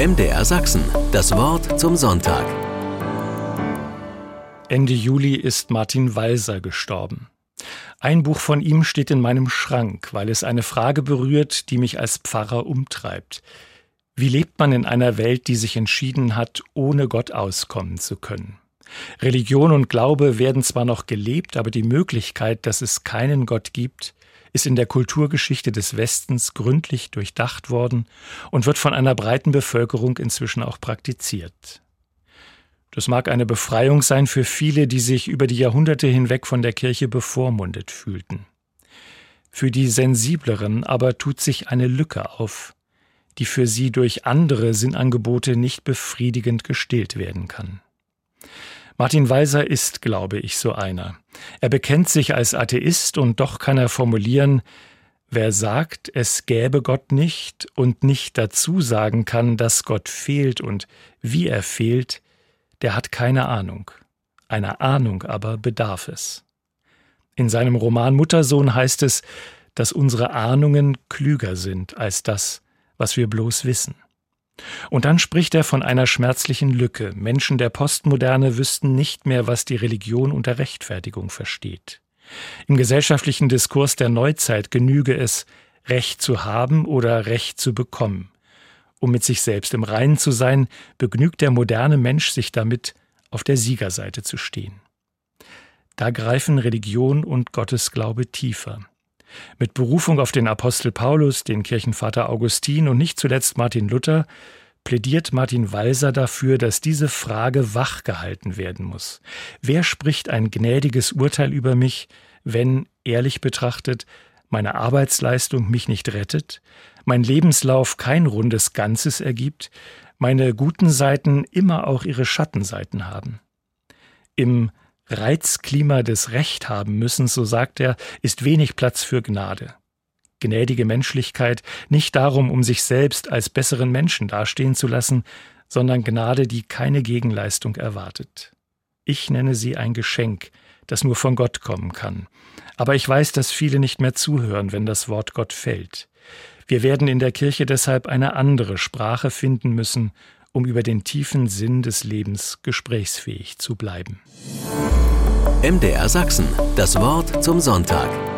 MDR Sachsen, das Wort zum Sonntag. Ende Juli ist Martin Walser gestorben. Ein Buch von ihm steht in meinem Schrank, weil es eine Frage berührt, die mich als Pfarrer umtreibt. Wie lebt man in einer Welt, die sich entschieden hat, ohne Gott auskommen zu können? Religion und Glaube werden zwar noch gelebt, aber die Möglichkeit, dass es keinen Gott gibt, ist in der Kulturgeschichte des Westens gründlich durchdacht worden und wird von einer breiten Bevölkerung inzwischen auch praktiziert. Das mag eine Befreiung sein für viele, die sich über die Jahrhunderte hinweg von der Kirche bevormundet fühlten. Für die Sensibleren aber tut sich eine Lücke auf, die für sie durch andere Sinnangebote nicht befriedigend gestillt werden kann. Martin Weiser ist, glaube ich, so einer. Er bekennt sich als Atheist und doch kann er formulieren, wer sagt, es gäbe Gott nicht und nicht dazu sagen kann, dass Gott fehlt und wie er fehlt, der hat keine Ahnung. Einer Ahnung aber bedarf es. In seinem Roman Muttersohn heißt es, dass unsere Ahnungen klüger sind als das, was wir bloß wissen. Und dann spricht er von einer schmerzlichen Lücke. Menschen der Postmoderne wüssten nicht mehr, was die Religion unter Rechtfertigung versteht. Im gesellschaftlichen Diskurs der Neuzeit genüge es, Recht zu haben oder Recht zu bekommen. Um mit sich selbst im Reinen zu sein, begnügt der moderne Mensch sich damit, auf der Siegerseite zu stehen. Da greifen Religion und Gottesglaube tiefer. Mit Berufung auf den Apostel Paulus, den Kirchenvater Augustin und nicht zuletzt Martin Luther plädiert Martin Walser dafür, dass diese Frage wachgehalten werden muss. Wer spricht ein gnädiges Urteil über mich, wenn, ehrlich betrachtet, meine Arbeitsleistung mich nicht rettet, mein Lebenslauf kein rundes Ganzes ergibt, meine guten Seiten immer auch ihre Schattenseiten haben? Im Reizklima des Recht haben müssen, so sagt er, ist wenig Platz für Gnade. Gnädige Menschlichkeit nicht darum, um sich selbst als besseren Menschen dastehen zu lassen, sondern Gnade, die keine Gegenleistung erwartet. Ich nenne sie ein Geschenk, das nur von Gott kommen kann. Aber ich weiß, dass viele nicht mehr zuhören, wenn das Wort Gott fällt. Wir werden in der Kirche deshalb eine andere Sprache finden müssen, um über den tiefen Sinn des Lebens gesprächsfähig zu bleiben. MDR Sachsen, das Wort zum Sonntag.